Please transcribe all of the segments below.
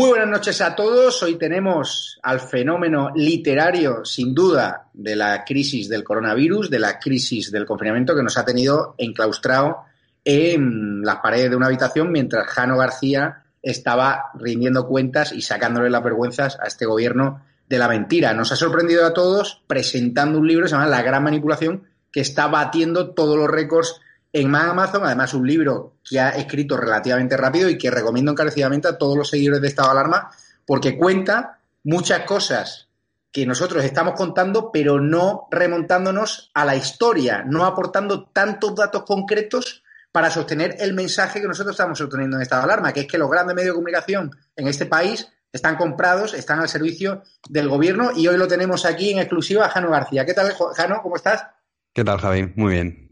Muy buenas noches a todos. Hoy tenemos al fenómeno literario, sin duda, de la crisis del coronavirus, de la crisis del confinamiento que nos ha tenido enclaustrado en las paredes de una habitación mientras Jano García estaba rindiendo cuentas y sacándole las vergüenzas a este gobierno de la mentira. Nos ha sorprendido a todos presentando un libro que se llama La Gran Manipulación, que está batiendo todos los récords en Amazon, además un libro que ha escrito relativamente rápido y que recomiendo encarecidamente a todos los seguidores de Estado de Alarma porque cuenta muchas cosas que nosotros estamos contando, pero no remontándonos a la historia, no aportando tantos datos concretos para sostener el mensaje que nosotros estamos sosteniendo en Estado de Alarma, que es que los grandes medios de comunicación en este país están comprados, están al servicio del gobierno y hoy lo tenemos aquí en exclusiva a Jano García. ¿Qué tal, Jano? ¿Cómo estás? ¿Qué tal, Javi? Muy bien.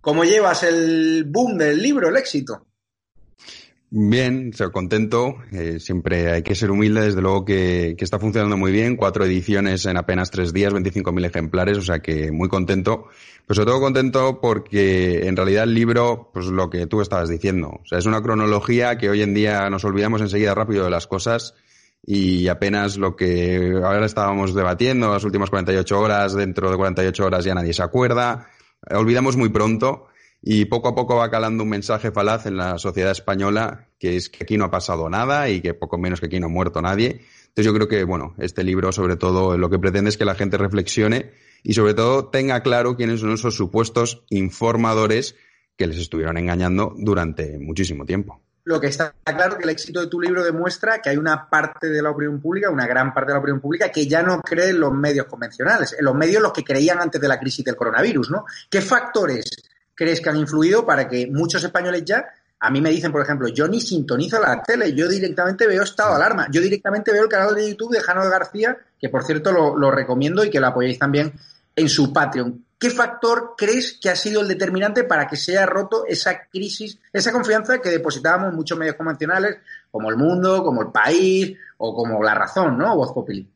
¿Cómo llevas el boom del libro, el éxito? Bien, soy contento. Eh, siempre hay que ser humilde. Desde luego que, está funcionando muy bien. Cuatro ediciones en apenas tres días, 25.000 ejemplares. O sea que muy contento. Pues sobre todo contento porque en realidad el libro, pues lo que tú estabas diciendo. O sea, es una cronología que hoy en día nos olvidamos enseguida rápido de las cosas y apenas lo que ahora estábamos debatiendo, las últimas 48 horas, dentro de 48 horas ya nadie se acuerda olvidamos muy pronto y poco a poco va calando un mensaje falaz en la sociedad española que es que aquí no ha pasado nada y que poco menos que aquí no ha muerto nadie. Entonces yo creo que, bueno, este libro sobre todo lo que pretende es que la gente reflexione y sobre todo tenga claro quiénes son esos supuestos informadores que les estuvieron engañando durante muchísimo tiempo lo que está claro que el éxito de tu libro demuestra que hay una parte de la opinión pública, una gran parte de la opinión pública, que ya no cree en los medios convencionales, en los medios los que creían antes de la crisis del coronavirus, ¿no? ¿Qué factores crees que han influido para que muchos españoles ya, a mí me dicen, por ejemplo, yo ni sintonizo la tele, yo directamente veo estado de alarma, yo directamente veo el canal de YouTube de Jano de García, que por cierto lo, lo recomiendo y que lo apoyéis también en su Patreon. ¿Qué factor crees que ha sido el determinante para que se haya roto esa crisis, esa confianza que depositábamos en muchos medios convencionales, como El Mundo, como El País o como La Razón, ¿no? Voz Populi.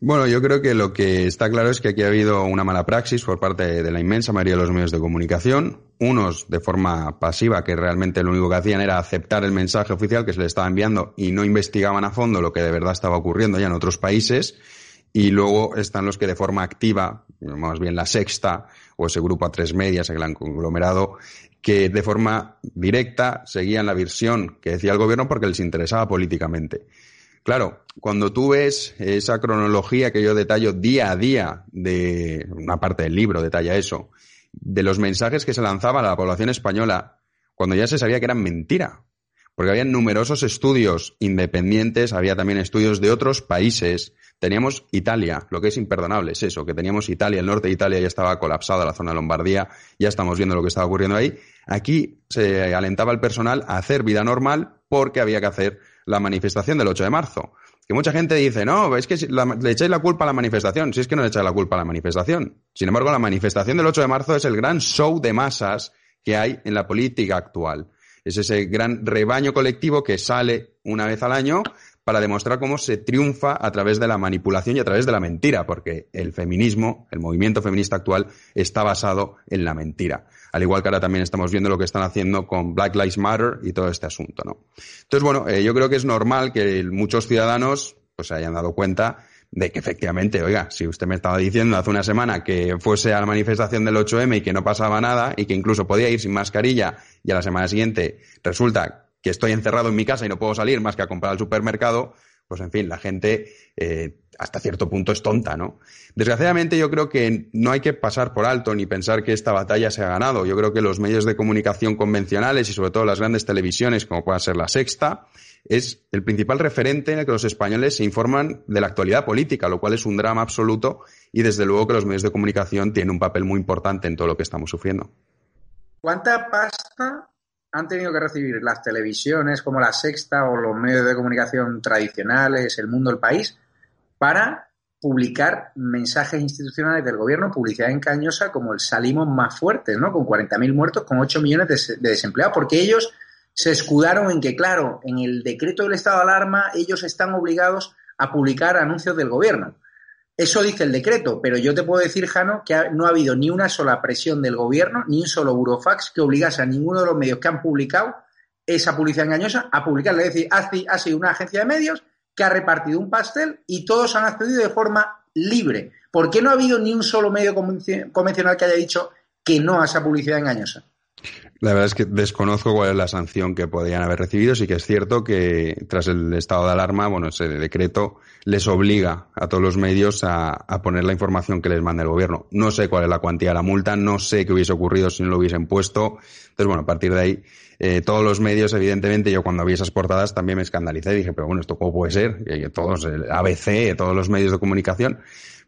Bueno, yo creo que lo que está claro es que aquí ha habido una mala praxis por parte de la inmensa mayoría de los medios de comunicación, unos de forma pasiva, que realmente lo único que hacían era aceptar el mensaje oficial que se les estaba enviando y no investigaban a fondo lo que de verdad estaba ocurriendo ya en otros países, y luego están los que de forma activa, más bien la sexta o ese grupo a tres medias, el gran conglomerado, que de forma directa seguían la visión que decía el gobierno porque les interesaba políticamente. Claro, cuando tú ves esa cronología que yo detallo día a día de una parte del libro detalla eso, de los mensajes que se lanzaban a la población española, cuando ya se sabía que eran mentira, porque había numerosos estudios independientes, había también estudios de otros países Teníamos Italia, lo que es imperdonable es eso, que teníamos Italia, el norte de Italia ya estaba colapsada, la zona de Lombardía, ya estamos viendo lo que estaba ocurriendo ahí. Aquí se alentaba al personal a hacer vida normal porque había que hacer la manifestación del 8 de marzo. Que mucha gente dice, no, es que le echáis la culpa a la manifestación. Si es que no le echáis la culpa a la manifestación. Sin embargo, la manifestación del 8 de marzo es el gran show de masas que hay en la política actual. Es ese gran rebaño colectivo que sale una vez al año para demostrar cómo se triunfa a través de la manipulación y a través de la mentira, porque el feminismo, el movimiento feminista actual, está basado en la mentira. Al igual que ahora también estamos viendo lo que están haciendo con Black Lives Matter y todo este asunto, ¿no? Entonces, bueno, eh, yo creo que es normal que muchos ciudadanos pues se hayan dado cuenta de que efectivamente, oiga, si usted me estaba diciendo hace una semana que fuese a la manifestación del 8M y que no pasaba nada y que incluso podía ir sin mascarilla y a la semana siguiente resulta que estoy encerrado en mi casa y no puedo salir más que a comprar al supermercado, pues en fin, la gente eh, hasta cierto punto es tonta, ¿no? Desgraciadamente yo creo que no hay que pasar por alto ni pensar que esta batalla se ha ganado. Yo creo que los medios de comunicación convencionales y sobre todo las grandes televisiones, como pueda ser la Sexta, es el principal referente en el que los españoles se informan de la actualidad política, lo cual es un drama absoluto y desde luego que los medios de comunicación tienen un papel muy importante en todo lo que estamos sufriendo. ¿Cuánta pasta han tenido que recibir las televisiones como la Sexta o los medios de comunicación tradicionales, el mundo, el país, para publicar mensajes institucionales del gobierno, publicidad engañosa como el salimos más fuertes, ¿no? Con 40.000 muertos, con 8 millones de, desempleados, porque ellos se escudaron en que, claro, en el decreto del estado de alarma ellos están obligados a publicar anuncios del gobierno. Eso dice el decreto, pero yo te puedo decir, Jano, que no ha habido ni una sola presión del gobierno, ni un solo burofax que obligase a ninguno de los medios que han publicado esa publicidad engañosa a publicarla. Es decir, ha sido una agencia de medios que ha repartido un pastel y todos han accedido de forma libre. ¿Por qué no ha habido ni un solo medio convencional que haya dicho que no a esa publicidad engañosa? La verdad es que desconozco cuál es la sanción que podrían haber recibido. Sí que es cierto que tras el estado de alarma, bueno, ese decreto les obliga a todos los medios a, poner la información que les manda el gobierno. No sé cuál es la cuantía de la multa, no sé qué hubiese ocurrido si no lo hubiesen puesto. Entonces, bueno, a partir de ahí, eh, todos los medios, evidentemente, yo cuando vi esas portadas también me escandalicé y dije, pero bueno, ¿esto cómo puede ser? Que todos, el ABC, todos los medios de comunicación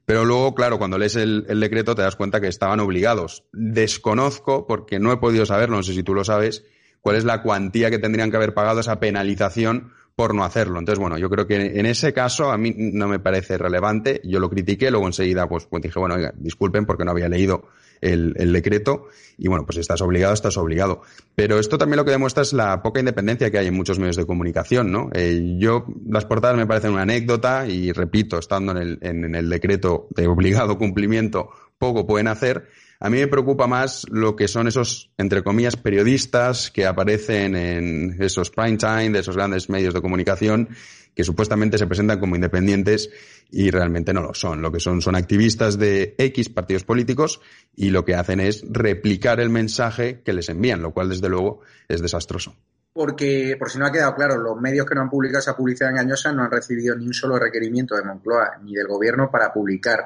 pero luego, claro, cuando lees el, decreto te das cuenta que estaban obligados. Desconozco, porque no he podido saberlo, no sé si tú lo sabes, cuál es la cuantía que tendrían que haber pagado esa penalización por no hacerlo. Entonces, bueno, yo creo que en ese caso a mí no me parece relevante. Yo lo critiqué, luego enseguida pues, pues dije, bueno, oiga, disculpen porque no había leído el, decreto y bueno, pues estás obligado, estás obligado. Pero esto también lo que demuestra es la poca independencia que hay en muchos medios de comunicación, ¿no? Eh, yo, las portadas me parecen una anécdota y repito, estando en el, en el decreto de obligado cumplimiento, poco pueden hacer. A mí me preocupa más lo que son esos, entre comillas, periodistas que aparecen en esos prime time de esos grandes medios de comunicación que supuestamente se presentan como independientes y realmente no lo son. Lo que son son activistas de X partidos políticos y lo que hacen es replicar el mensaje que les envían, lo cual desde luego es desastroso. Porque, por si no ha quedado claro, los medios que no han publicado esa publicidad engañosa no han recibido ni un solo requerimiento de Moncloa ni del gobierno para publicar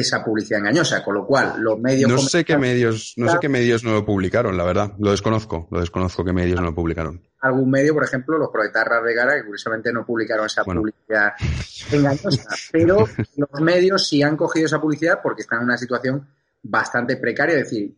esa publicidad engañosa, con lo cual los medios... No sé qué medios, no sé qué medios no lo publicaron, la verdad, lo desconozco, lo desconozco qué medios no lo publicaron. Algún medio, por ejemplo, los proletarras de Gara, que curiosamente no publicaron esa publicidad engañosa, pero los medios sí han cogido esa publicidad porque están en una situación bastante precaria, es decir,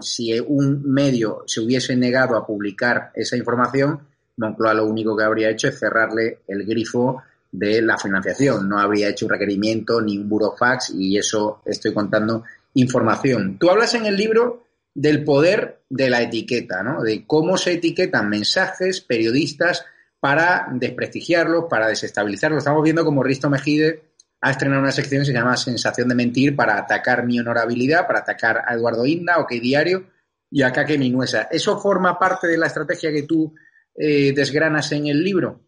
si un medio se hubiese negado a publicar esa información, Moncloa lo único que habría hecho es cerrarle el grifo de la financiación. No habría hecho un requerimiento ni un burofax y eso estoy contando información. Tú hablas en el libro del poder de la etiqueta, ¿no? De cómo se etiquetan mensajes periodistas para desprestigiarlos, para desestabilizarlos. Estamos viendo como Risto Mejide ha estrenado una sección que se llama Sensación de mentir para atacar mi honorabilidad, para atacar a Eduardo Inda, o que Diario y a Caque Minuesa. ¿Eso forma parte de la estrategia que tú eh, desgranas en el libro?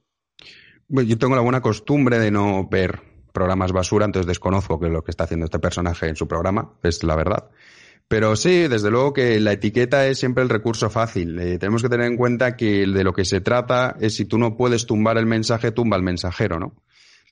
Yo tengo la buena costumbre de no ver programas basura, entonces desconozco que lo que está haciendo este personaje en su programa, es la verdad. Pero sí, desde luego que la etiqueta es siempre el recurso fácil. Eh, tenemos que tener en cuenta que de lo que se trata es si tú no puedes tumbar el mensaje, tumba el mensajero, ¿no?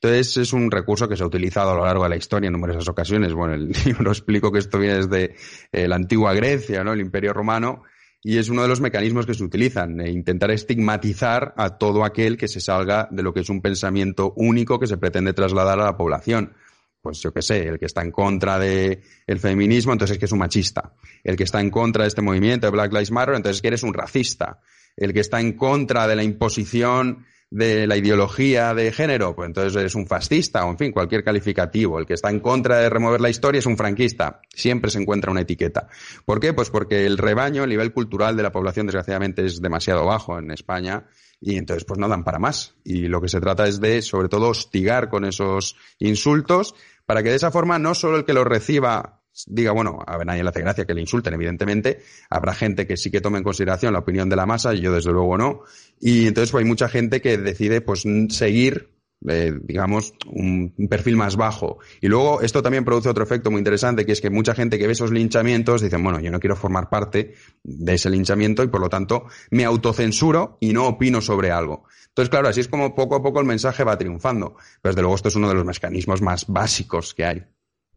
Entonces es un recurso que se ha utilizado a lo largo de la historia en numerosas ocasiones. Bueno, el libro explico que esto viene desde eh, la antigua Grecia, ¿no? El Imperio Romano, y es uno de los mecanismos que se utilizan, eh, intentar estigmatizar a todo aquel que se salga de lo que es un pensamiento único que se pretende trasladar a la población. Pues yo qué sé, el que está en contra del el feminismo, entonces es que es un machista. El que está en contra de este movimiento de Black Lives Matter, entonces es que eres un racista. El que está en contra de la imposición de la ideología de género, pues entonces es un fascista, o en fin, cualquier calificativo. El que está en contra de remover la historia es un franquista. Siempre se encuentra una etiqueta. ¿Por qué? Pues porque el rebaño, el nivel cultural de la población, desgraciadamente, es demasiado bajo en España y entonces pues no dan para más. Y lo que se trata es de, sobre todo, hostigar con esos insultos para que de esa forma no solo el que los reciba diga, bueno, a nadie le hace gracia que le insulten, evidentemente. Habrá gente que sí que tome en consideración la opinión de la masa, y yo desde luego no. Y entonces pues, hay mucha gente que decide pues seguir eh, digamos, un, perfil más bajo. Y luego esto también produce otro efecto muy interesante, que es que mucha gente que ve esos linchamientos dicen, bueno, yo no quiero formar parte de ese linchamiento y por lo tanto me autocensuro y no opino sobre algo. Entonces, claro, así es como poco a poco el mensaje va triunfando. Pero desde luego esto es uno de los mecanismos más básicos que hay.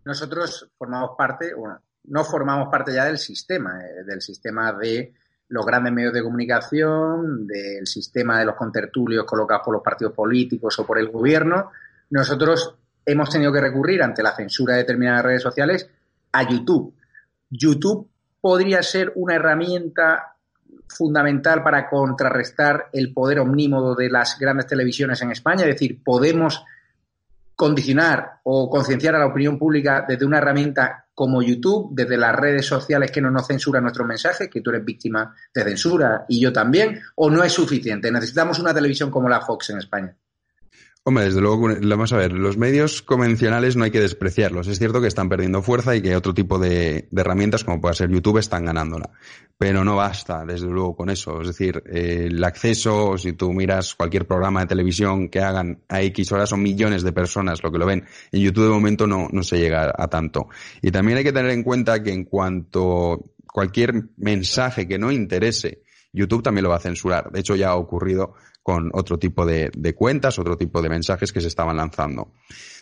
Nosotros formamos parte, bueno, no formamos parte ya del sistema, eh, del sistema de los grandes medios de comunicación, del sistema de los contertulios colocados por los partidos políticos o por el gobierno, nosotros hemos tenido que recurrir ante la censura de determinadas redes sociales a YouTube. YouTube podría ser una herramienta fundamental para contrarrestar el poder omnímodo de las grandes televisiones en España, es decir, podemos condicionar o concienciar a la opinión pública desde una herramienta como YouTube, desde las redes sociales que no nos censuran nuestros mensajes, que tú eres víctima de censura y yo también, o no es suficiente. Necesitamos una televisión como la Fox en España. Hombre, desde luego, vamos a ver, los medios convencionales no hay que despreciarlos. Es cierto que están perdiendo fuerza y que otro tipo de, herramientas, como puede ser YouTube, están ganándola. Pero no basta, desde luego, con eso. Es decir, eh, el acceso, si tú miras cualquier programa de televisión que hagan a X horas, son millones de personas lo que lo ven. En YouTube de momento no, no se llega a tanto. Y también hay que tener en cuenta que en cuanto cualquier mensaje que no interese, YouTube también lo va a censurar. De hecho, ya ha ocurrido con otro tipo de, cuentas, otro tipo de mensajes que se estaban lanzando.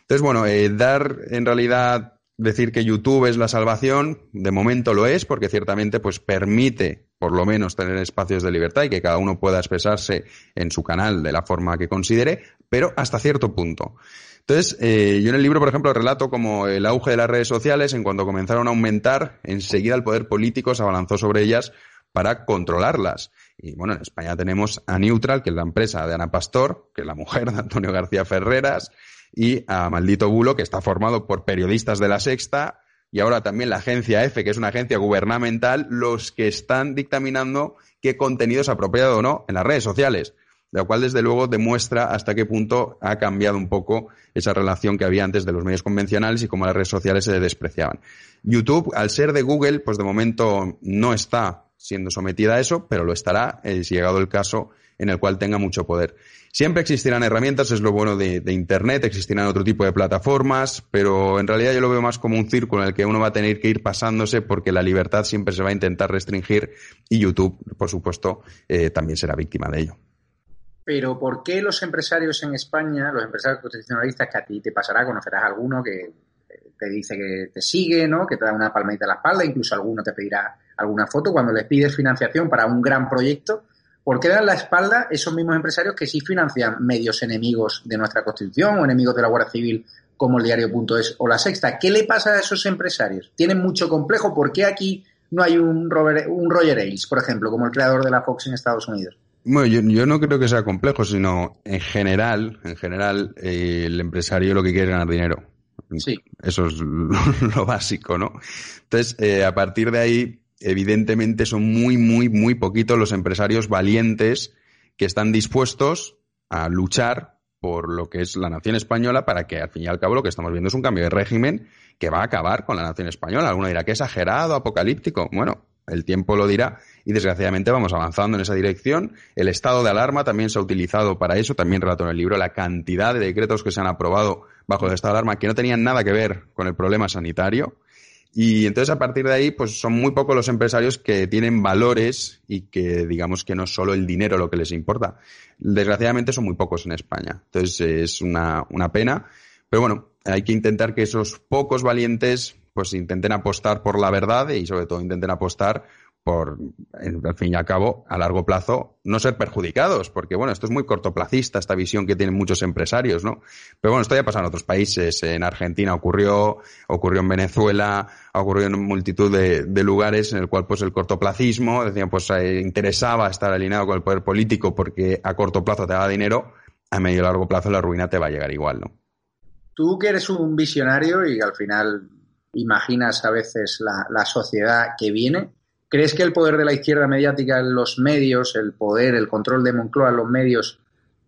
Entonces, bueno, eh, dar en realidad decir que YouTube es la salvación, de momento lo es, porque ciertamente pues permite por lo menos tener espacios de libertad y que cada uno pueda expresarse en su canal de la forma que considere, pero hasta cierto punto. Entonces, eh, yo en el libro, por ejemplo, relato como el auge de las redes sociales, en cuanto comenzaron a aumentar, enseguida el poder político se abalanzó sobre ellas para controlarlas. Y bueno, en España tenemos a Neutral, que es la empresa de Ana Pastor, que es la mujer de Antonio García Ferreras, y a Maldito Bulo, que está formado por periodistas de la Sexta, y ahora también la agencia F, que es una agencia gubernamental, los que están dictaminando qué contenido es apropiado o no en las redes sociales. Lo cual, desde luego, demuestra hasta qué punto ha cambiado un poco esa relación que había antes de los medios convencionales y cómo las redes sociales se despreciaban. YouTube, al ser de Google, pues de momento no está siendo sometida a eso, pero lo estará eh, si llegado el caso en el cual tenga mucho poder. Siempre existirán herramientas, es lo bueno de, Internet, existirán otro tipo de plataformas, pero en realidad yo lo veo más como un círculo en el que uno va a tener que ir pasándose porque la libertad siempre se va a intentar restringir y YouTube, por supuesto, eh, también será víctima de ello. Pero ¿por qué los empresarios en España, los empresarios constitucionalistas, que a ti te pasará, conocerás alguno que te dice que te sigue, ¿no? que te da una palmadita a la espalda, incluso alguno te pedirá alguna foto cuando les pides financiación para un gran proyecto. ¿Por qué dan la espalda esos mismos empresarios que sí financian medios enemigos de nuestra Constitución o enemigos de la Guardia Civil como el diario.es o la Sexta? ¿Qué le pasa a esos empresarios? ¿Tienen mucho complejo? ¿Por qué aquí no hay un, un Roger Ailes, por ejemplo, como el creador de la Fox en Estados Unidos? Bueno, yo, no creo que sea complejo, sino en general, en general, eh, el empresario lo que quiere es ganar dinero. Sí. Eso es lo, básico, ¿no? Entonces, eh, a partir de ahí, evidentemente son muy, muy, muy poquitos los empresarios valientes que están dispuestos a luchar por lo que es la nación española para que al fin y al cabo lo que estamos viendo es un cambio de régimen que va a acabar con la nación española. Alguno dirá que exagerado, apocalíptico. Bueno, el tiempo lo dirá y desgraciadamente vamos avanzando en esa dirección. El estado de alarma también se ha utilizado para eso. También relato en el libro la cantidad de decretos que se han aprobado bajo el estado de alarma que no tenían nada que ver con el problema sanitario. Y entonces a partir de ahí, pues son muy pocos los empresarios que tienen valores y que digamos que no es solo el dinero lo que les importa. Desgraciadamente son muy pocos en España. Entonces es una, una pena. Pero bueno, hay que intentar que esos pocos valientes pues intenten apostar por la verdad y sobre todo intenten apostar por, al fin y al cabo, a largo plazo, no ser perjudicados, porque bueno, esto es muy cortoplacista, esta visión que tienen muchos empresarios, ¿no? Pero bueno, esto ya pasa en otros países, en Argentina ocurrió, ocurrió en Venezuela, ha ocurrido en multitud de, lugares en el cual pues el cortoplacismo, decían, pues eh, interesaba estar alineado con el poder político porque a corto plazo te da dinero, a medio y largo plazo la ruina te va a llegar igual, ¿no? Tú que eres un visionario y al final imaginas a veces la, la sociedad que viene. ¿Crees que el poder de la izquierda mediática en los medios, el poder, el control de Moncloa en los medios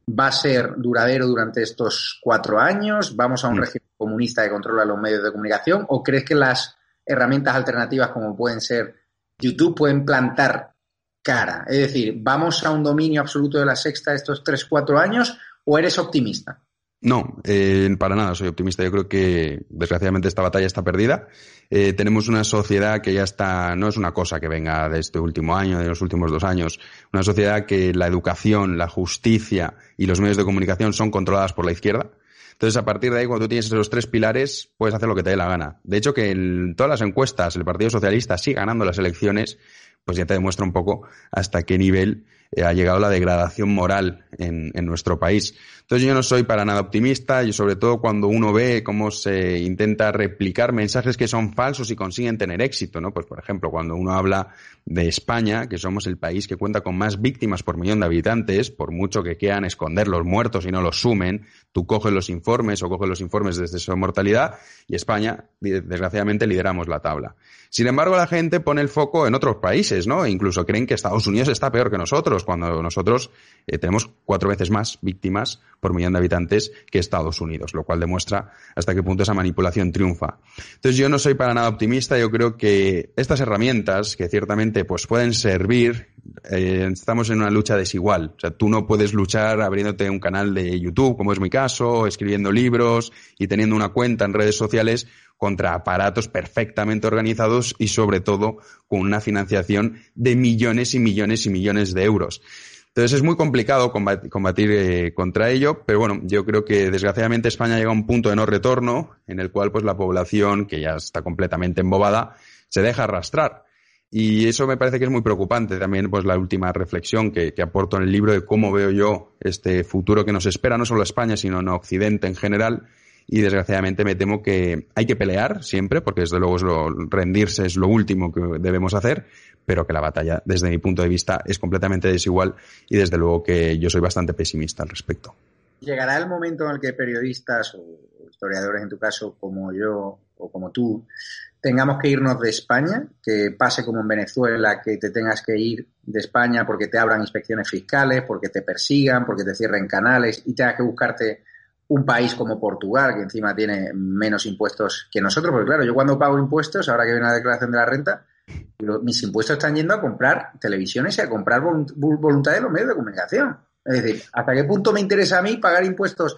va a ser duradero durante estos cuatro años? ¿Vamos a un mm. régimen comunista que controla los medios de comunicación? ¿O crees que las herramientas alternativas como pueden ser YouTube pueden plantar cara? Es decir, ¿vamos a un dominio absoluto de la sexta estos tres, cuatro años o eres optimista? No, eh, para nada soy optimista. Yo creo que desgraciadamente esta batalla está perdida. Eh, tenemos una sociedad que ya está, no es una cosa que venga de este último año, de los últimos dos años, una sociedad que la educación, la justicia y los medios de comunicación son controladas por la izquierda. Entonces, a partir de ahí, cuando tú tienes esos tres pilares, puedes hacer lo que te dé la gana. De hecho, que en todas las encuestas el Partido Socialista siga ganando las elecciones, pues ya te demuestra un poco hasta qué nivel eh, ha llegado la degradación moral en, en, nuestro país. Entonces yo no soy para nada optimista y sobre todo cuando uno ve cómo se intenta replicar mensajes que son falsos y consiguen tener éxito, ¿no? Pues por ejemplo, cuando uno habla de España, que somos el país que cuenta con más víctimas por millón de habitantes, por mucho que quieran esconder los muertos y no los sumen, tú coges los informes o coges los informes desde su mortalidad y España, desgraciadamente, lideramos la tabla. Sin embargo, la gente pone el foco en otros países, ¿no? E incluso creen que Estados Unidos está peor que nosotros, cuando nosotros eh, tenemos cuatro veces más víctimas por millón de habitantes que Estados Unidos, lo cual demuestra hasta qué punto esa manipulación triunfa. Entonces yo no soy para nada optimista, yo creo que estas herramientas que ciertamente pues pueden servir, eh, estamos en una lucha desigual. O sea, tú no puedes luchar abriéndote un canal de YouTube, como es mi caso, escribiendo libros y teniendo una cuenta en redes sociales contra aparatos perfectamente organizados y sobre todo con una financiación de millones y millones y millones de euros. Entonces es muy complicado combatir, eh, contra ello, pero bueno, yo creo que desgraciadamente España llega a un punto de no retorno en el cual pues la población, que ya está completamente embobada, se deja arrastrar. Y eso me parece que es muy preocupante. También, pues, la última reflexión que, aporto en el libro de cómo veo yo este futuro que nos espera, no solo España, sino en Occidente en general. Y desgraciadamente me temo que hay que pelear siempre, porque desde luego es lo, rendirse es lo último que debemos hacer, pero que la batalla, desde mi punto de vista, es completamente desigual y desde luego que yo soy bastante pesimista al respecto. Llegará el momento en el que periodistas o historiadores, en tu caso, como yo o como tú, tengamos que irnos de España, que pase como en Venezuela, que te tengas que ir de España porque te abran inspecciones fiscales, porque te persigan, porque te cierren canales y tengas que buscarte un país como Portugal, que encima tiene menos impuestos que nosotros, porque claro, yo cuando pago impuestos, ahora que viene la declaración de la renta, mis impuestos están yendo a comprar televisiones y a comprar voluntad de los medios de comunicación. Es decir, ¿hasta qué punto me interesa a mí pagar impuestos?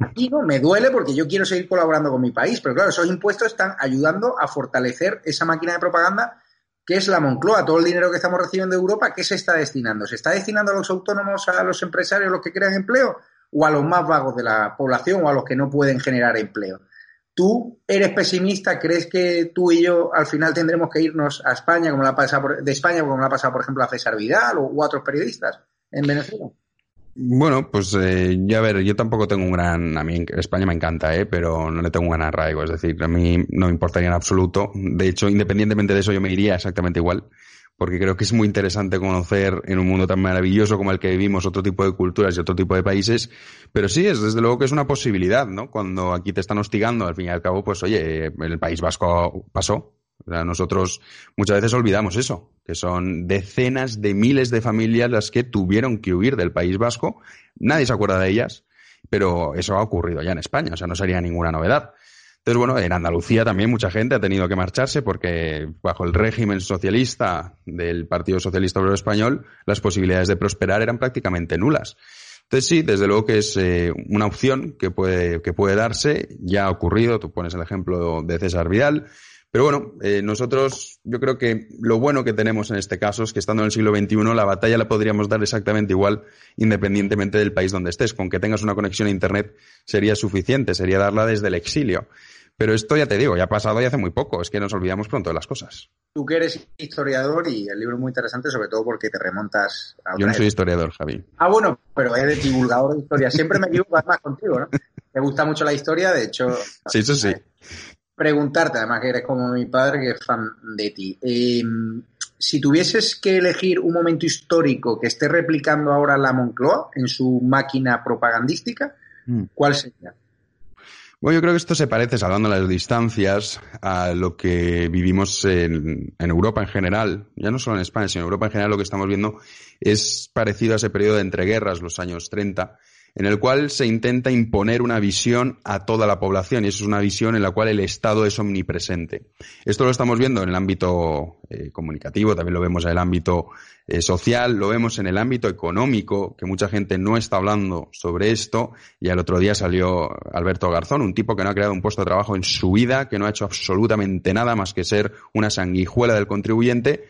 Aquí no, me duele porque yo quiero seguir colaborando con mi país, pero claro, esos impuestos están ayudando a fortalecer esa máquina de propaganda que es la Moncloa. Todo el dinero que estamos recibiendo de Europa, ¿qué se está destinando? ¿Se está destinando a los autónomos, a los empresarios, los que crean empleo? ¿O a los más vagos de la población o a los que no pueden generar empleo? ¿Tú eres pesimista? ¿Crees que tú y yo al final tendremos que irnos a España, como la pasa de España, como ha pasado, por ejemplo, a César Vidal o, u otros periodistas en Venezuela? Bueno, pues eh, ya ver, yo tampoco tengo un gran, a mí España me encanta, ¿eh? pero no le tengo un gran arraigo, es decir, a mí no me importaría en absoluto. De hecho, independientemente de eso, yo me iría exactamente igual porque creo que es muy interesante conocer en un mundo tan maravilloso como el que vivimos otro tipo de culturas y otro tipo de países. Pero sí, es desde luego que es una posibilidad, ¿no? Cuando aquí te están hostigando, al fin y al cabo, pues oye, el País Vasco pasó. O sea, nosotros muchas veces olvidamos eso, que son decenas de miles de familias las que tuvieron que huir del País Vasco. Nadie se acuerda de ellas, pero eso ha ocurrido ya en España, o sea, no sería ninguna novedad. Entonces, bueno, en Andalucía también mucha gente ha tenido que marcharse porque bajo el régimen socialista del Partido Socialista Obrero Español, las posibilidades de prosperar eran prácticamente nulas. Entonces sí, desde luego que es eh, una opción que puede, que puede darse, ya ha ocurrido, tú pones el ejemplo de César Vidal, pero bueno, eh, nosotros yo creo que lo bueno que tenemos en este caso es que estando en el siglo XXI la batalla la podríamos dar exactamente igual independientemente del país donde estés. Con que tengas una conexión a Internet sería suficiente, sería darla desde el exilio. Pero esto ya te digo, ya ha pasado y hace muy poco, es que nos olvidamos pronto de las cosas. Tú que eres historiador y el libro es muy interesante, sobre todo porque te remontas a... Yo no soy historiador, Javi. Ah, bueno, pero eres divulgador de historia. Siempre me equivoco más contigo, ¿no? Te gusta mucho la historia, de hecho... Sí, eso sí. Preguntarte, además que eres como mi padre, que es fan de ti. Em, si tuvieses que elegir un momento histórico que esté replicando ahora la Moncloa en su máquina propagandística, mm. ¿cuál sería? Bueno, yo creo que esto se parece, salvando las distancias, a lo que vivimos en, Europa en general, ya no solo en España, sino en Europa en general, lo que estamos viendo es parecido a ese periodo de entreguerras, los años 30, en el cual se intenta imponer una visión a toda la población y eso es una visión en la cual el Estado es omnipresente. Esto lo estamos viendo en el ámbito eh, comunicativo, también lo vemos en el ámbito eh, social, lo vemos en el ámbito económico, que mucha gente no está hablando sobre esto y al otro día salió Alberto Garzón, un tipo que no ha creado un puesto de trabajo en su vida, que no ha hecho absolutamente nada más que ser una sanguijuela del contribuyente,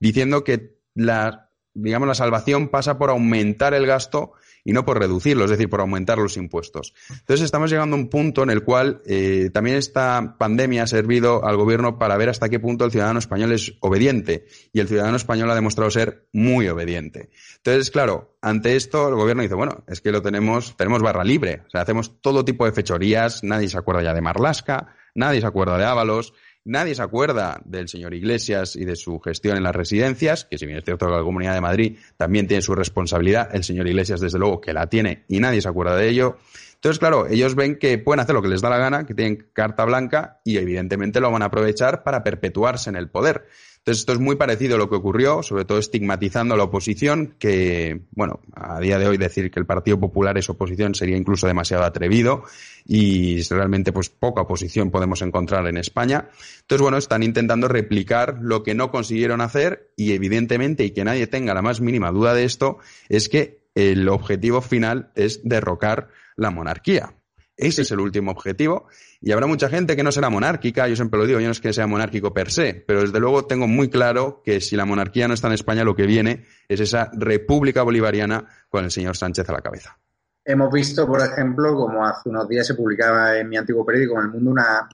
diciendo que la, digamos, la salvación pasa por aumentar el gasto y no por reducirlo, es decir, por aumentar los impuestos. Entonces estamos llegando a un punto en el cual eh, también esta pandemia ha servido al gobierno para ver hasta qué punto el ciudadano español es obediente y el ciudadano español ha demostrado ser muy obediente. Entonces, claro, ante esto el gobierno dice, bueno, es que lo tenemos, tenemos barra libre, o sea, hacemos todo tipo de fechorías, nadie se acuerda ya de Marlasca, nadie se acuerda de Ábalos, Nadie se acuerda del señor Iglesias y de su gestión en las residencias, que si bien es cierto que la Comunidad de Madrid también tiene su responsabilidad, el señor Iglesias desde luego que la tiene y nadie se acuerda de ello. Entonces, claro, ellos ven que pueden hacer lo que les da la gana, que tienen carta blanca y evidentemente lo van a aprovechar para perpetuarse en el poder. Entonces, esto es muy parecido a lo que ocurrió, sobre todo estigmatizando a la oposición, que, bueno, a día de hoy decir que el Partido Popular es oposición sería incluso demasiado atrevido y realmente pues poca oposición podemos encontrar en España. Entonces, bueno, están intentando replicar lo que no consiguieron hacer y evidentemente, y que nadie tenga la más mínima duda de esto, es que el objetivo final es derrocar la monarquía. Ese es el último objetivo. Y habrá mucha gente que no será monárquica, yo siempre lo digo, yo no es que sea monárquico per se, pero desde luego tengo muy claro que si la monarquía no está en España, lo que viene es esa república bolivariana con el señor Sánchez a la cabeza. Hemos visto, por ejemplo, como hace unos días se publicaba en mi antiguo periódico En el Mundo una,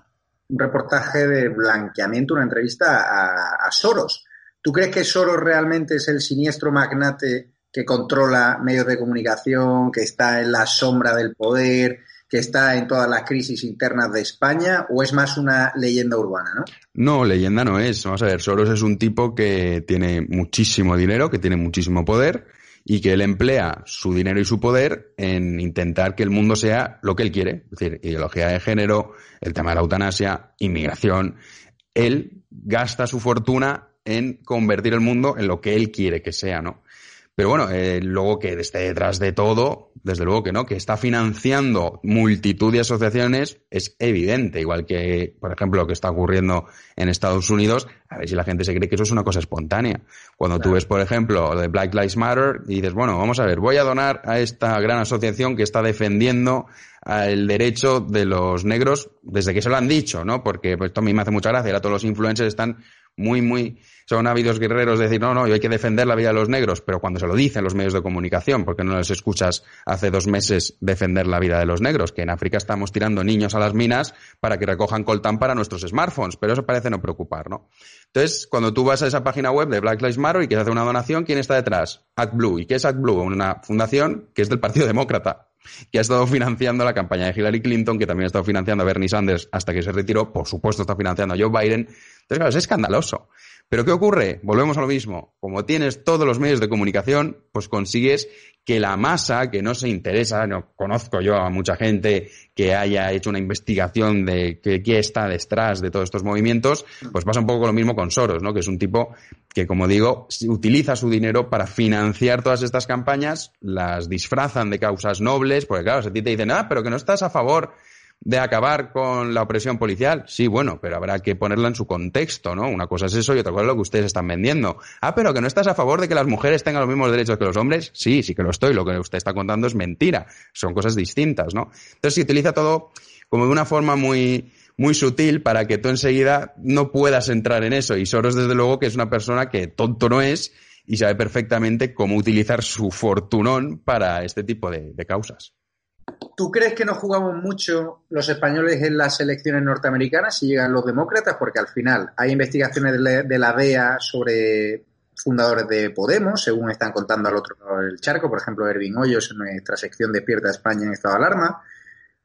un reportaje de blanqueamiento, una entrevista a, a Soros. ¿Tú crees que Soros realmente es el siniestro magnate que controla medios de comunicación, que está en la sombra del poder, que está en todas las crisis internas de España o es más una leyenda urbana, ¿no? No, leyenda no es. Vamos a ver, Soros es un tipo que tiene muchísimo dinero, que tiene muchísimo poder y que él emplea su dinero y su poder en intentar que el mundo sea lo que él quiere, es decir, ideología de género, el tema de la eutanasia, inmigración. Él gasta su fortuna en convertir el mundo en lo que él quiere que sea, ¿no? Pero bueno, eh, luego que esté detrás de todo, desde luego que no, que está financiando multitud de asociaciones, es evidente, igual que, por ejemplo, lo que está ocurriendo en Estados Unidos, a ver si la gente se cree que eso es una cosa espontánea. Cuando tú ves, por ejemplo, de Black Lives Matter y dices, bueno, vamos a ver, voy a donar a esta gran asociación que está defendiendo el derecho de los negros desde que se lo han dicho, ¿no? Porque pues, esto a mí me hace mucha gracia, ahora todos los influencers están muy, muy son ávidos guerreros de decir, no, no, hay que defender la vida de los negros, pero cuando se lo dicen los medios de comunicación, porque no les escuchas hace dos meses defender la vida de los negros, que en África estamos tirando niños a las minas para que recojan coltán para nuestros smartphones, pero eso parece no preocupar, ¿no? Entonces, cuando tú vas a esa página web de Black Lives Matter y quieres hacer una donación, ¿quién está detrás? ActBlue. ¿Y qué es ActBlue? Una fundación que es del Partido Demócrata que ha estado financiando la campaña de Hillary Clinton, que también ha estado financiando a Bernie Sanders hasta que se retiró, por supuesto está financiando a Joe Biden. Entonces, claro, es escandaloso. Pero ¿qué ocurre? Volvemos a lo mismo. Como tienes todos los medios de comunicación, pues consigues que la masa, que no se interesa, no conozco yo a mucha gente que haya hecho una investigación de qué, está detrás de todos estos movimientos, pues pasa un poco lo mismo con Soros, ¿no? Que es un tipo que, como digo, utiliza su dinero para financiar todas estas campañas, las disfrazan de causas nobles, porque claro, si a ti te dicen, ah, pero que no estás a favor de acabar con la opresión policial. Sí, bueno, pero habrá que ponerla en su contexto, ¿no? Una cosa es eso y otra cosa es lo que ustedes están vendiendo. Ah, pero que no estás a favor de que las mujeres tengan los mismos derechos que los hombres. Sí, sí que lo estoy. Lo que usted está contando es mentira. Son cosas distintas, ¿no? Entonces se utiliza todo como de una forma muy, muy sutil para que tú enseguida no puedas entrar en eso. Y Soros, desde luego, que es una persona que tonto no es y sabe perfectamente cómo utilizar su fortunón para este tipo de causas. ¿Tú crees que no jugamos mucho los españoles en las elecciones norteamericanas si llegan los demócratas? Porque al final hay investigaciones de la DEA sobre fundadores de Podemos, según están contando al otro lado del charco, por ejemplo, Ervin Hoyos en nuestra sección Despierta España en estado de alarma.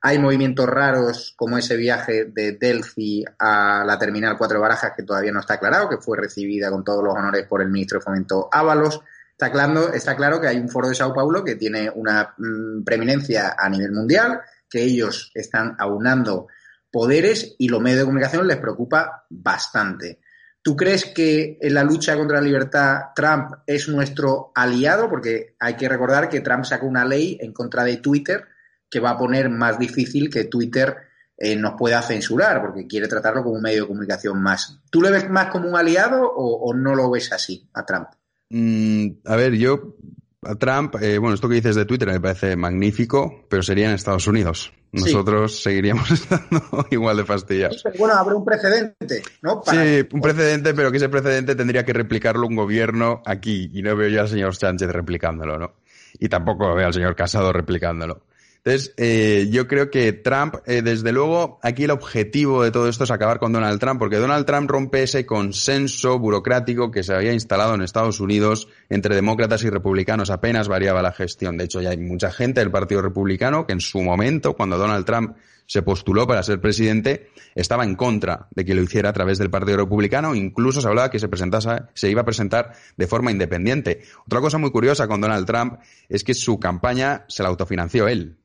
Hay movimientos raros como ese viaje de Delphi a la Terminal 4 Barajas que todavía no está aclarado, que fue recibida con todos los honores por el ministro de Fomento Ábalos. Está claro, está claro que hay un foro de Sao Paulo que tiene una mm, preeminencia a nivel mundial, que ellos están aunando poderes y los medios de comunicación les preocupa bastante. ¿Tú crees que en la lucha contra la libertad Trump es nuestro aliado? Porque hay que recordar que Trump sacó una ley en contra de Twitter que va a poner más difícil que Twitter eh, nos pueda censurar, porque quiere tratarlo como un medio de comunicación más. ¿Tú le ves más como un aliado o, no lo ves así a Trump? Mm, a ver, yo a Trump, eh, bueno, esto que dices de Twitter me parece magnífico, pero sería en Estados Unidos. Nosotros seguiríamos estando igual de fastidiados. bueno, habrá un precedente, ¿no? Sí, un precedente, pero que ese precedente tendría que replicarlo un gobierno aquí, y no veo yo al señor Sánchez replicándolo, ¿no? Y tampoco veo al señor Casado replicándolo. Entonces, eh, yo creo que Trump, eh, desde luego, aquí el objetivo de todo esto es acabar con Donald Trump, porque Donald Trump rompe ese consenso burocrático que se había instalado en Estados Unidos entre demócratas y republicanos. Apenas variaba la gestión. De hecho, ya hay mucha gente del Partido Republicano que en su momento, cuando Donald Trump se postuló para ser presidente, estaba en contra de que lo hiciera a través del Partido Republicano. Incluso se hablaba que se presentase, se iba a presentar de forma independiente. Otra cosa muy curiosa con Donald Trump es que su campaña se la autofinanció él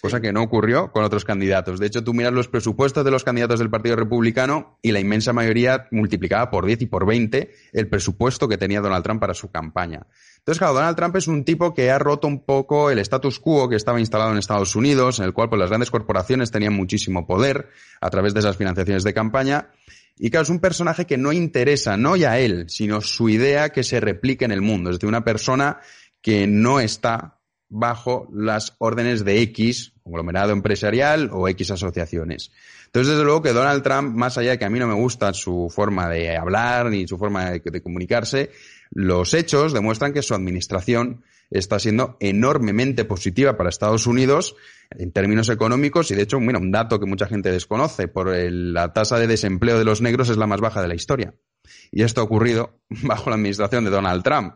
cosa que no ocurrió con otros candidatos. De hecho, tú miras los presupuestos de los candidatos del Partido Republicano y la inmensa mayoría multiplicaba por 10 y por 20 el presupuesto que tenía Donald Trump para su campaña. Entonces, claro, Donald Trump es un tipo que ha roto un poco el status quo que estaba instalado en Estados Unidos, en el cual pues, las grandes corporaciones tenían muchísimo poder a través de esas financiaciones de campaña. Y claro, es un personaje que no interesa, no ya él, sino su idea que se replique en el mundo. Es decir, una persona que no está bajo las órdenes de X, conglomerado empresarial o X asociaciones. Entonces, desde luego que Donald Trump, más allá de que a mí no me gusta su forma de hablar ni su forma de, comunicarse, los hechos demuestran que su administración está siendo enormemente positiva para Estados Unidos en términos económicos y de hecho, mira, un dato que mucha gente desconoce, por la tasa de desempleo de los negros es la más baja de la historia. Y esto ha ocurrido bajo la administración de Donald Trump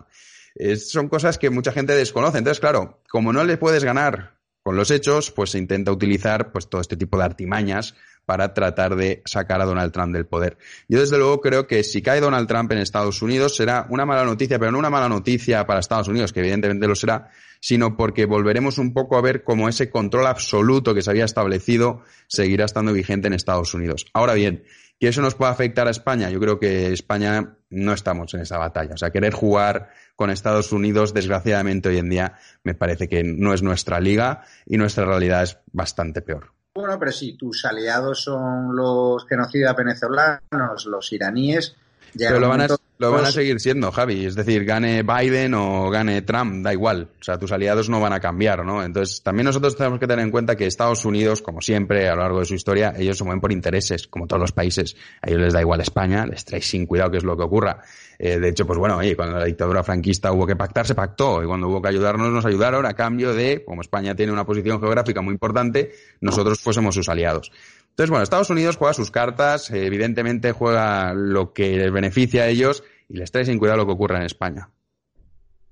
son cosas que mucha gente desconoce. Entonces, claro, como no le puedes ganar con los hechos, pues se intenta utilizar pues todo este tipo de artimañas para tratar de sacar a Donald Trump del poder. Yo desde luego creo que si cae Donald Trump en Estados Unidos será una mala noticia, pero no una mala noticia para Estados Unidos, que evidentemente lo será, sino porque volveremos un poco a ver cómo ese control absoluto que se había establecido seguirá estando vigente en Estados Unidos. Ahora bien, ¿que eso nos puede afectar a España? Yo creo que España no estamos en esa batalla. O sea, querer jugar con Estados Unidos, desgraciadamente hoy en día, me parece que no es nuestra liga y nuestra realidad es bastante peor. Bueno, pero si tus aliados son los genocidas venezolanos, los iraníes, pero lo van, a, lo van a seguir siendo, Javi. Es decir, gane Biden o gane Trump, da igual. O sea, tus aliados no van a cambiar, ¿no? Entonces, también nosotros tenemos que tener en cuenta que Estados Unidos, como siempre, a lo largo de su historia, ellos se mueven por intereses, como todos los países. A ellos les da igual España, les trae sin cuidado qué es lo que ocurra. Eh, de hecho, pues bueno, oye, cuando la dictadura franquista hubo que pactar, se pactó. Y cuando hubo que ayudarnos, nos ayudaron a cambio de, como España tiene una posición geográfica muy importante, nosotros fuésemos sus aliados. Entonces, bueno, Estados Unidos juega sus cartas, evidentemente juega lo que les beneficia a ellos y les trae sin cuidado lo que ocurra en España.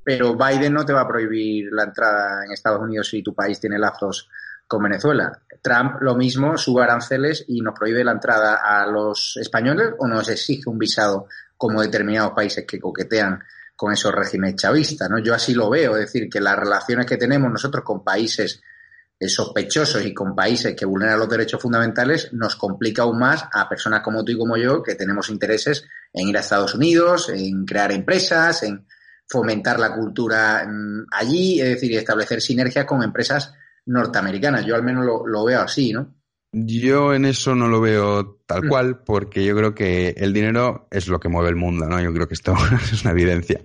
Pero Biden no te va a prohibir la entrada en Estados Unidos si tu país tiene lazos con Venezuela. Trump lo mismo, sube aranceles y nos prohíbe la entrada a los españoles o nos exige un visado como determinados países que coquetean con esos regímenes chavistas. ¿no? Yo así lo veo, es decir, que las relaciones que tenemos nosotros con países sospechosos y con países que vulneran los derechos fundamentales nos complica aún más a personas como tú y como yo que tenemos intereses en ir a Estados Unidos, en crear empresas, en fomentar la cultura mm, allí, es decir, establecer sinergias con empresas norteamericanas. Yo al menos lo, veo así, ¿no? Yo en eso no lo veo tal mm. cual, porque yo creo que el dinero es lo que mueve el mundo, ¿no? Yo creo que esto es una evidencia.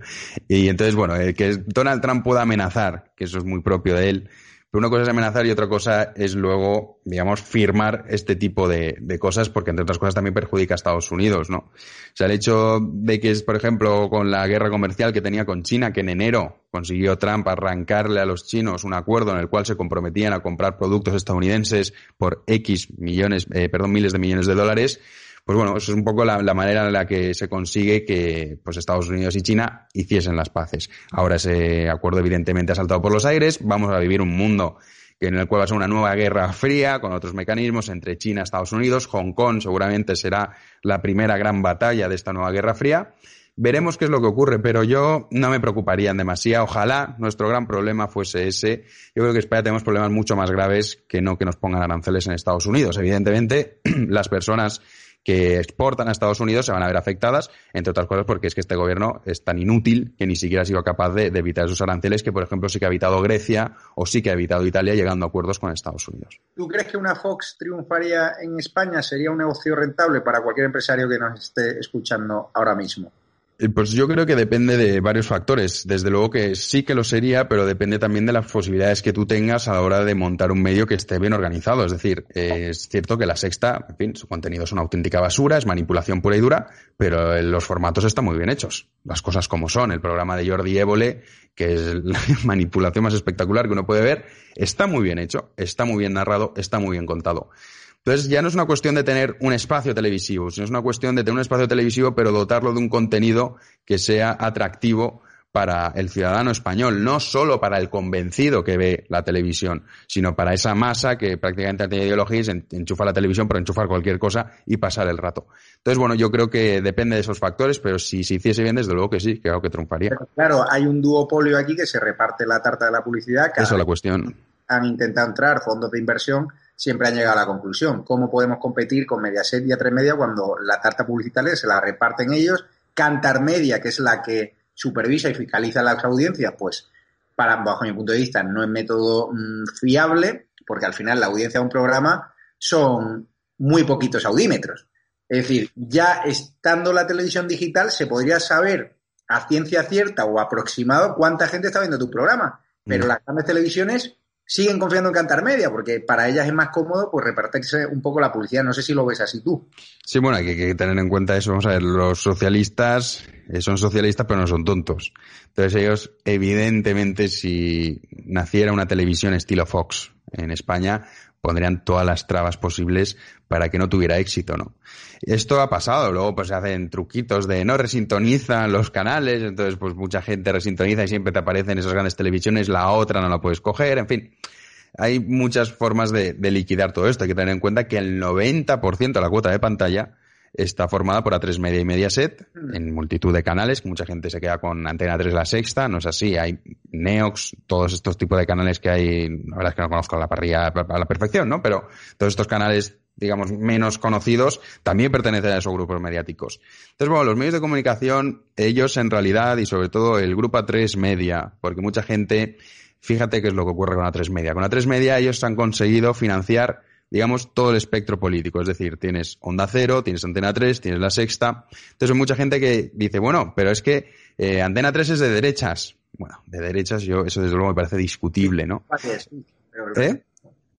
Y entonces, bueno, que Donald Trump pueda amenazar, que eso es muy propio de él, una cosa es amenazar y otra cosa es luego, digamos, firmar este tipo de, cosas, porque entre otras cosas también perjudica a Estados Unidos, ¿no? O sea, el hecho de que es, por ejemplo, con la guerra comercial que tenía con China, que en enero consiguió Trump arrancarle a los chinos un acuerdo en el cual se comprometían a comprar productos estadounidenses por X millones, eh, perdón, miles de millones de dólares, pues bueno, eso es un poco la, manera en la que se consigue que pues Estados Unidos y China hiciesen las paces. Ahora ese acuerdo evidentemente ha saltado por los aires, vamos a vivir un mundo en el cual va a ser una nueva guerra fría con otros mecanismos entre China Estados Unidos. Hong Kong seguramente será la primera gran batalla de esta nueva guerra fría. Veremos qué es lo que ocurre, pero yo no me preocuparía en demasía. Ojalá nuestro gran problema fuese ese. Yo creo que en España tenemos problemas mucho más graves que no que nos pongan aranceles en Estados Unidos. Evidentemente, las personas que exportan a Estados Unidos se van a ver afectadas, entre otras cosas porque es que este gobierno es tan inútil que ni siquiera ha sido capaz de, evitar esos aranceles que, por ejemplo, sí que ha evitado Grecia o sí que ha evitado Italia llegando a acuerdos con Estados Unidos. ¿Tú crees que una Fox triunfaría en España? ¿Sería un negocio rentable para cualquier empresario que nos esté escuchando ahora mismo? Eh, pues yo creo que depende de varios factores. Desde luego que sí que lo sería, pero depende también de las posibilidades que tú tengas a la hora de montar un medio que esté bien organizado. Es decir, es cierto que la sexta, en fin, su contenido es una auténtica basura, es manipulación pura y dura, pero los formatos están muy bien hechos. Las cosas como son. El programa de Jordi Évole, que es la manipulación más espectacular que uno puede ver, está muy bien hecho, está muy bien narrado, está muy bien contado. Entonces ya no es una cuestión de tener un espacio televisivo, sino es una cuestión de tener un espacio televisivo pero dotarlo de un contenido que sea atractivo para el ciudadano español, no solo para el convencido que ve la televisión, sino para esa masa que prácticamente tiene ideología y enchufa la televisión para enchufar cualquier cosa y pasar el rato. Entonces, bueno, yo creo que depende de esos factores, pero si se hiciese bien, desde luego que sí, creo que triunfaría. claro, hay un duopolio aquí que se reparte la tarta de la publicidad. Esa es la cuestión. Han intentado entrar fondos de inversión siempre han llegado a la conclusión. ¿Cómo podemos competir con Mediaset y A3 Media cuando la tarta publicitaria se la reparten ellos? Cantar Media, que es la que supervisa y fiscaliza las audiencias, pues para, bajo mi punto de vista, no es método mm, fiable, porque al final la audiencia de un programa son muy poquitos audímetros. Es decir, ya estando la televisión digital, se podría saber a ciencia cierta o aproximado cuánta gente está viendo tu programa. Pero mm. las grandes televisiones siguen confiando en Cantar Media, porque para ellas es más cómodo pues repartirse un poco la publicidad. No sé si lo ves así tú. Sí, bueno, hay que, tener en cuenta eso. Vamos a ver, los socialistas eh, son socialistas, pero no son tontos. Entonces ellos, evidentemente, si naciera una televisión estilo Fox en España, pondrían todas las trabas posibles para que no tuviera éxito, ¿no? Esto ha pasado, luego pues se hacen truquitos de no resintonizan los canales, entonces pues mucha gente resintoniza y siempre te aparecen esas grandes televisiones, la otra no la puedes coger, en fin. Hay muchas formas de, de liquidar todo esto. Hay que tener en cuenta que el 90% de la cuota de pantalla está formada por A3 Media y Mediaset mm. en multitud de canales, que mucha gente se queda con Antena 3 la sexta, no es así, hay Neox, todos estos tipos de canales que hay, la verdad es que no conozco la parrilla a la perfección, ¿no? Pero todos estos canales digamos, menos conocidos, también pertenecen a esos grupos mediáticos. Entonces, bueno, los medios de comunicación, ellos en realidad, y sobre todo el grupo A3 Media, porque mucha gente, fíjate qué es lo que ocurre con A3 Media. Con A3 Media ellos han conseguido financiar digamos, todo el espectro político. Es decir, tienes Onda Cero, tienes Antena 3, tienes La Sexta. Entonces hay mucha gente que dice, bueno, pero es que eh, Antena 3 es de derechas. Bueno, de derechas yo, eso desde luego me parece discutible, ¿no? ¿Eh?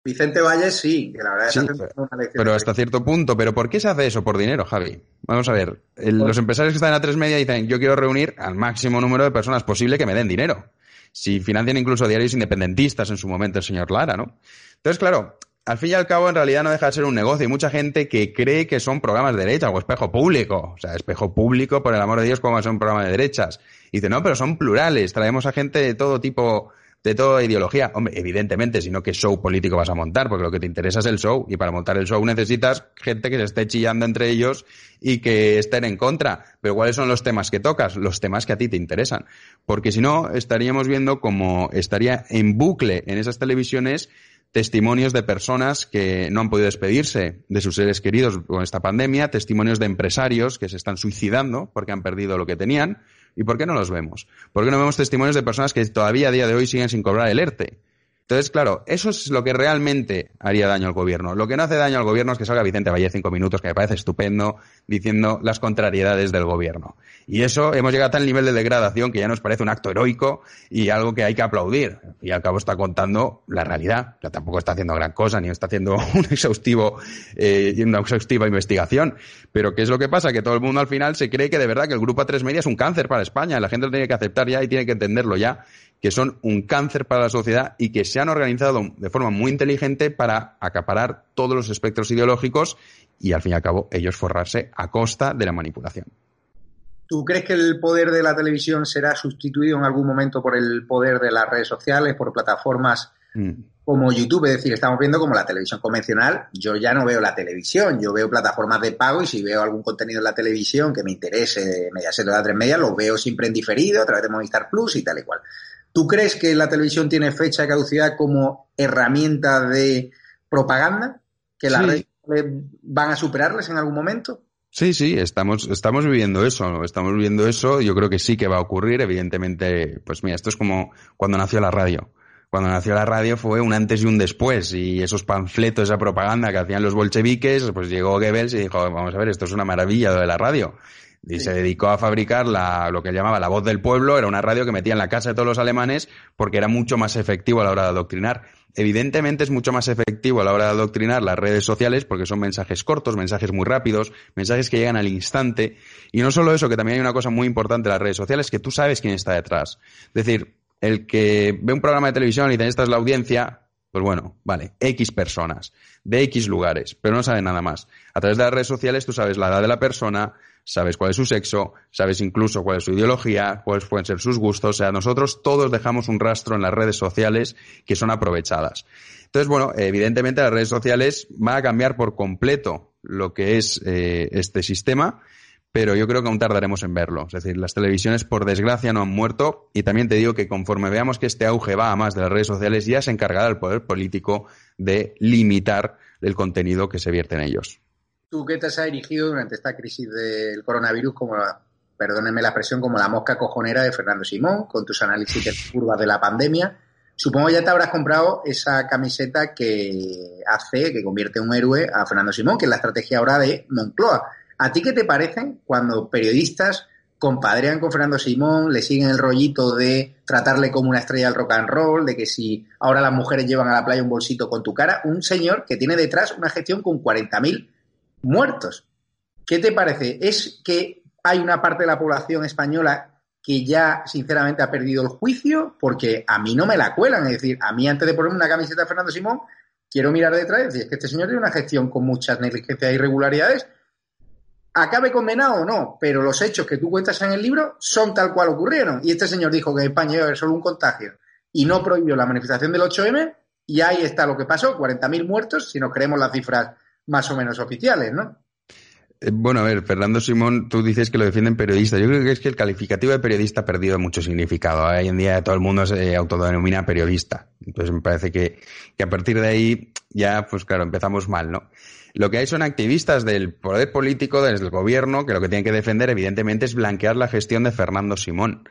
Vicente Valles sí, que la verdad es que Pero hasta cierto punto. ¿Pero por qué se hace eso? Por dinero, Javi. Vamos a ver. los empresarios que están en A3 Media dicen, yo quiero reunir al máximo número de personas posible que me den dinero. Si financian incluso diarios independentistas en su momento el señor Lara, ¿no? Entonces, claro, al fin y al cabo, en realidad no deja de ser un negocio. Hay mucha gente que cree que son programas de derecha o espejo público. O sea, espejo público, por el amor de Dios, como son programas de derechas. Y dice, no, pero son plurales. Traemos a gente de todo tipo, de toda ideología. Hombre, evidentemente, sino qué show político vas a montar, porque lo que te interesa es el show. Y para montar el show necesitas gente que se esté chillando entre ellos y que estén en contra. Pero ¿cuáles son los temas que tocas? Los temas que a ti te interesan. Porque si no, estaríamos viendo como estaría en bucle en esas televisiones testimonios de personas que no han podido despedirse de sus seres queridos con esta pandemia, testimonios de empresarios que se están suicidando porque han perdido lo que tenían. ¿Y por qué no los vemos? ¿Por qué no vemos testimonios de personas que todavía a día de hoy siguen sin cobrar el ERTE? Entonces, claro, eso es lo que realmente haría daño al gobierno. Lo que no hace daño al gobierno es que salga Vicente Valle cinco minutos, que me parece estupendo, diciendo las contrariedades del gobierno. Y eso hemos llegado a tal nivel de degradación que ya nos parece un acto heroico y algo que hay que aplaudir. Y al cabo está contando la realidad. O tampoco está haciendo gran cosa, ni está haciendo un exhaustivo, eh, una exhaustiva investigación. Pero ¿qué es lo que pasa? Que todo el mundo al final se cree que de verdad que el Grupo A3 Media es un cáncer para España. La gente lo tiene que aceptar ya y tiene que entenderlo ya que son un cáncer para la sociedad y que se han organizado de forma muy inteligente para acaparar todos los espectros ideológicos y al fin y al cabo ellos forrarse a costa de la manipulación. ¿Tú crees que el poder de la televisión será sustituido en algún momento por el poder de las redes sociales, por plataformas mm. como YouTube? Es decir, estamos viendo como la televisión convencional, yo ya no veo la televisión, yo veo plataformas de pago y si veo algún contenido en la televisión que me interese, Mediaset o la 3 Media, lo veo siempre en diferido a través de Movistar Plus y tal y cual. ¿Tú crees que la televisión tiene fecha de caducidad como herramienta de propaganda? Que la red van a superarles en algún momento? Sí, sí, estamos, estamos viviendo eso, estamos viviendo eso, yo creo que sí que va a ocurrir, evidentemente, pues mira, esto es como cuando nació la radio. Cuando nació la radio fue un antes y un después, y esos panfletos, esa propaganda que hacían los bolcheviques, pues llegó Goebbels y dijo, vamos a ver, esto es una maravilla lo de la radio. Y se dedicó a fabricar la, lo que llamaba la voz del pueblo, era una radio que metía en la casa de todos los alemanes porque era mucho más efectivo a la hora de adoctrinar. Evidentemente es mucho más efectivo a la hora de adoctrinar las redes sociales porque son mensajes cortos, mensajes muy rápidos, mensajes que llegan al instante. Y no solo eso, que también hay una cosa muy importante en las redes sociales, que tú sabes quién está detrás. Es decir, el que ve un programa de televisión y dice esta es la audiencia, pues bueno, vale, X personas, de X lugares, pero no sabe nada más. A través de las redes sociales tú sabes la edad de la persona, sabes cuál es su sexo, sabes incluso cuál es su ideología, cuáles pueden ser sus gustos. O sea, nosotros todos dejamos un rastro en las redes sociales que son aprovechadas. Entonces, bueno, evidentemente las redes sociales van a cambiar por completo lo que es eh, este sistema, pero yo creo que aún tardaremos en verlo. Es decir, las televisiones, por desgracia, no han muerto y también te digo que conforme veamos que este auge va a más de las redes sociales, ya se encargará el poder político de limitar el contenido que se vierte en ellos tú que te has dirigido durante esta crisis del coronavirus como la, perdónenme la expresión, como la mosca cojonera de Fernando Simón, con tus análisis de curvas de la pandemia. Supongo ya te habrás comprado esa camiseta que hace, que convierte en un héroe a Fernando Simón, que es la estrategia ahora de Moncloa. ¿A ti qué te parecen cuando periodistas compadrean con Fernando Simón, le siguen el rollito de tratarle como una estrella del rock and roll, de que si ahora las mujeres llevan a la playa un bolsito con tu cara, un señor que tiene detrás una gestión con 40.000 muertos. ¿Qué te parece? ¿Es que hay una parte de la población española que ya sinceramente ha perdido el juicio? Porque a mí no me la cuelan. Es decir, a mí antes de ponerme una camiseta de Fernando Simón, quiero mirar detrás y decir, es que este señor tiene una gestión con muchas negligencias e irregularidades. Acabe condenado o no, pero los hechos que tú cuentas en el libro son tal cual ocurrieron. Y este señor dijo que en España iba a haber solo un contagio y no prohibió la manifestación del 8M y ahí está lo que pasó, 40.000 muertos, si nos creemos las cifras más o menos oficiales, ¿no? Eh, bueno, a ver, Fernando Simón, tú dices que lo defienden periodistas. Yo creo que es que el calificativo de periodista ha perdido mucho significado. Hoy en día todo el mundo se autodenomina periodista. Entonces me parece que, que a partir de ahí ya, pues claro, empezamos mal, ¿no? Lo que hay son activistas del poder político, desde el gobierno, que lo que tienen que defender, evidentemente, es blanquear la gestión de Fernando Simón.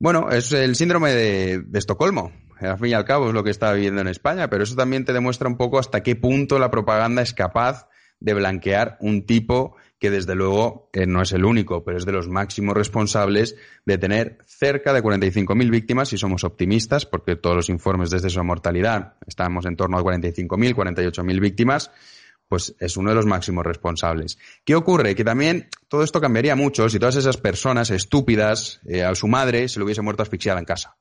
Bueno, es el síndrome de Estocolmo al fin y al cabo es lo que está viviendo en España, pero eso también te demuestra un poco hasta qué punto la propaganda es capaz de blanquear un tipo que desde luego eh, no es el único, pero es de los máximos responsables de tener cerca de 45.000 víctimas, si somos optimistas, porque todos los informes desde su mortalidad estamos en torno a 45.000, 48.000 víctimas, pues es uno de los máximos responsables. ¿Qué ocurre? Que también todo esto cambiaría mucho si todas esas personas estúpidas eh, a su madre se le hubiese muerto asfixiada en casa.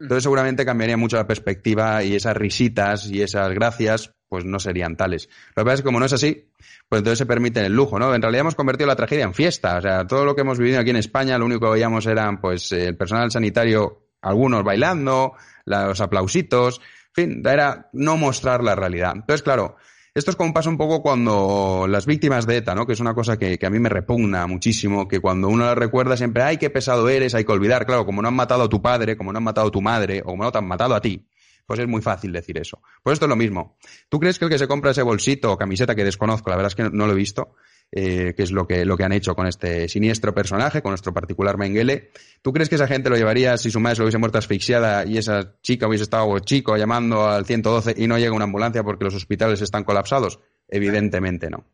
Entonces seguramente cambiaría mucho la perspectiva y esas risitas y esas gracias pues no serían tales. Lo que pasa es que como no es así, pues entonces se permite el lujo, ¿no? En realidad hemos convertido la tragedia en fiesta. O sea, todo lo que hemos vivido aquí en España, lo único que veíamos eran pues el personal sanitario, algunos bailando, los aplausitos, en fin, era no mostrar la realidad. Entonces, claro, esto es como pasa un poco cuando las víctimas de ETA, ¿no? Que es una cosa que, a mí me repugna muchísimo, que cuando uno la recuerda siempre, ay, qué pesado eres, hay que olvidar. Claro, como no han matado a tu padre, como no han matado a tu madre, o como no te han matado a ti, pues es muy fácil decir eso. Pues esto es lo mismo. ¿Tú crees que el que se compra ese bolsito o camiseta que desconozco, la verdad es que no lo he visto, eh, que es lo que, lo que han hecho con este siniestro personaje, con nuestro particular Mengele. ¿Tú crees que esa gente lo llevaría si su madre se lo hubiese muerto asfixiada y esa chica hubiese estado chico llamando al 112 y no llega una ambulancia porque los hospitales están colapsados? Evidentemente no.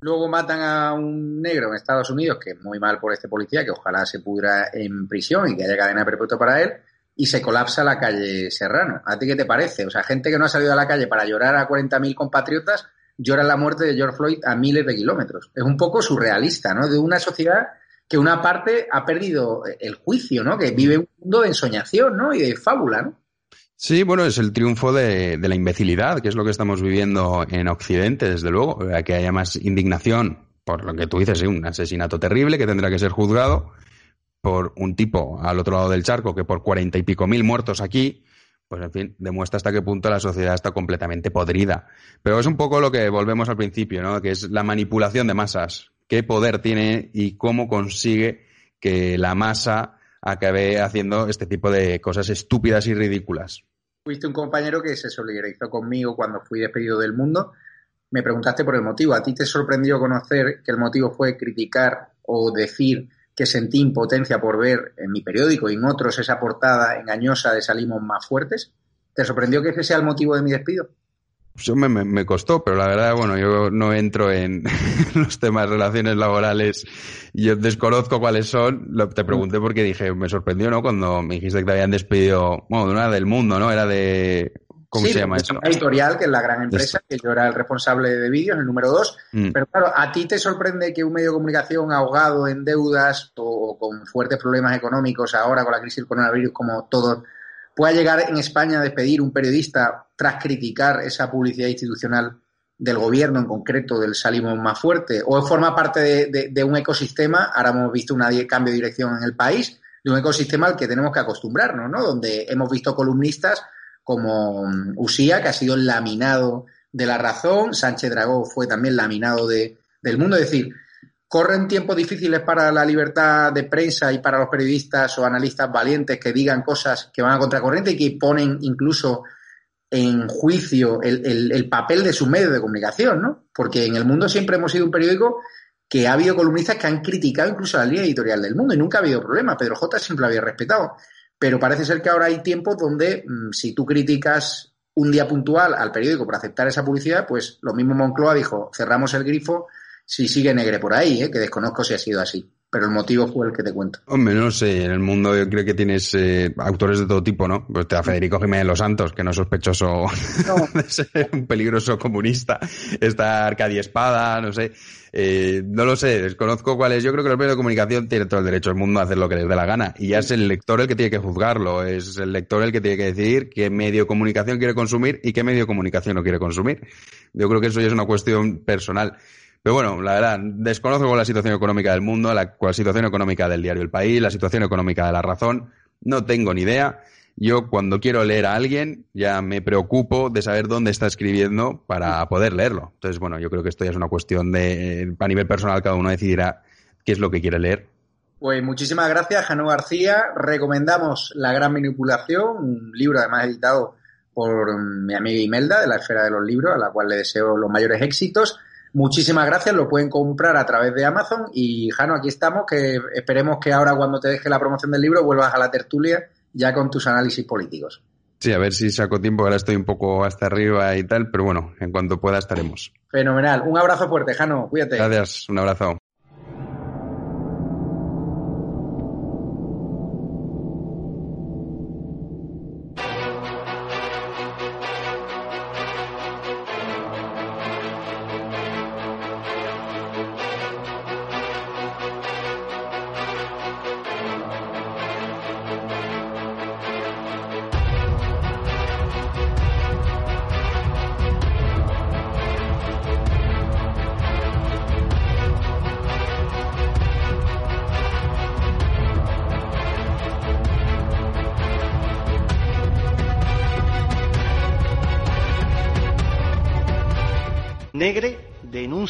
Luego matan a un negro en Estados Unidos, que es muy mal por este policía, que ojalá se pudra en prisión y que haya cadena perpetua para él, y se colapsa la calle Serrano. ¿A ti qué te parece? O sea, gente que no ha salido a la calle para llorar a 40.000 compatriotas llora la muerte de George Floyd a miles de kilómetros. Es un poco surrealista, ¿no? De una sociedad que una parte ha perdido el juicio, ¿no? Que vive un mundo de ensoñación, ¿no? Y de fábula, ¿no? Sí, bueno, es el triunfo de, la imbecilidad, que es lo que estamos viviendo en Occidente, desde luego, que haya más indignación por lo que tú dices, un asesinato terrible que tendrá que ser juzgado por un tipo al otro lado del charco que por cuarenta y pico mil muertos aquí, pues en fin, demuestra hasta qué punto la sociedad está completamente podrida. Pero es un poco lo que volvemos al principio, ¿no? Que es la manipulación de masas. ¿Qué poder tiene y cómo consigue que la masa acabe haciendo este tipo de cosas estúpidas y ridículas? Fuiste un compañero que se solidarizó conmigo cuando fui despedido del mundo me preguntaste por el motivo. ¿A ti te sorprendió conocer que el motivo fue criticar o decir que sentí impotencia por ver en mi periódico y en otros esa portada engañosa de Salimos más fuertes? ¿Te sorprendió que ese sea el motivo de mi despido? Yo me, me, costó, pero la verdad, bueno, yo no entro en los temas de relaciones laborales. Yo desconozco cuáles son. Te pregunté porque dije, me sorprendió, ¿no? Cuando me dijiste que te habían despedido, bueno, de una del mundo, ¿no? Era de ¿Cómo se llama eso? editorial, que es la gran empresa, que yo era el responsable de vídeos, el número dos. Mm. Pero claro, ¿a ti te sorprende que un medio de comunicación ahogado en deudas o con fuertes problemas económicos ahora con la crisis del coronavirus, como todos, pueda llegar en España a despedir un periodista tras criticar esa publicidad institucional del gobierno, en concreto del Salimos más fuerte? ¿O forma parte de, de un ecosistema? Ahora hemos visto un cambio de dirección en el país, de un ecosistema al que tenemos que acostumbrarnos, ¿no? Donde hemos visto columnistas como mm, Usía, que ha sido laminado de la razón, Sánchez Dragó fue también laminado de, del mundo. Es decir, corren tiempos difíciles para la libertad de prensa y para los periodistas o analistas valientes que digan cosas que van a contracorriente y que ponen incluso en juicio el, el, papel de su medio de comunicación, ¿no? Porque en el mundo siempre hemos sido un periódico que ha habido columnistas que han criticado incluso la línea editorial del mundo y nunca ha habido problema. Pedro J siempre lo había respetado. Pero parece ser que ahora hay tiempos donde mm, si tú criticas un día puntual al periódico por aceptar esa publicidad, pues lo mismo Moncloa dijo, cerramos el grifo si sigue negre por ahí, ¿eh? que desconozco si ha sido así pero el motivo fue el que te cuento. Hombre, no sé, en el mundo yo creo que tienes eh, autores de todo tipo, ¿no? Pues te da Federico Jiménez Los Santos, que no es sospechoso de ser un peligroso comunista. Está Arcadia Espada, no sé. Eh, no lo sé, desconozco cuál es. Yo creo que los medios de comunicación tienen todo el derecho del mundo a hacer lo que les dé la gana. Y ya es el lector el que tiene que juzgarlo. Es el lector el que tiene que decidir qué medio de comunicación quiere consumir y qué medio de comunicación no quiere consumir. Yo creo que eso ya es una cuestión personal. Pero bueno, la verdad, desconozco la situación económica del mundo, la, situación económica del diario El País, la situación económica de La Razón. No tengo ni idea. Yo cuando quiero leer a alguien ya me preocupo de saber dónde está escribiendo para poder leerlo. Entonces, bueno, yo creo que esto ya es una cuestión de, a nivel personal, cada uno decidirá qué es lo que quiere leer. Pues muchísimas gracias, Jano García. Recomendamos La Gran Manipulación, un libro además editado por mi amiga Imelda de la Esfera de los Libros, a la cual le deseo los mayores éxitos. Muchísimas gracias, lo pueden comprar a través de Amazon y Jano, aquí estamos, que esperemos que ahora cuando te deje la promoción del libro vuelvas a la tertulia ya con tus análisis políticos. Sí, a ver si saco tiempo, ahora estoy un poco hasta arriba y tal, pero bueno, en cuanto pueda estaremos. Fenomenal. Un abrazo fuerte, Jano, cuídate. Gracias, un abrazo.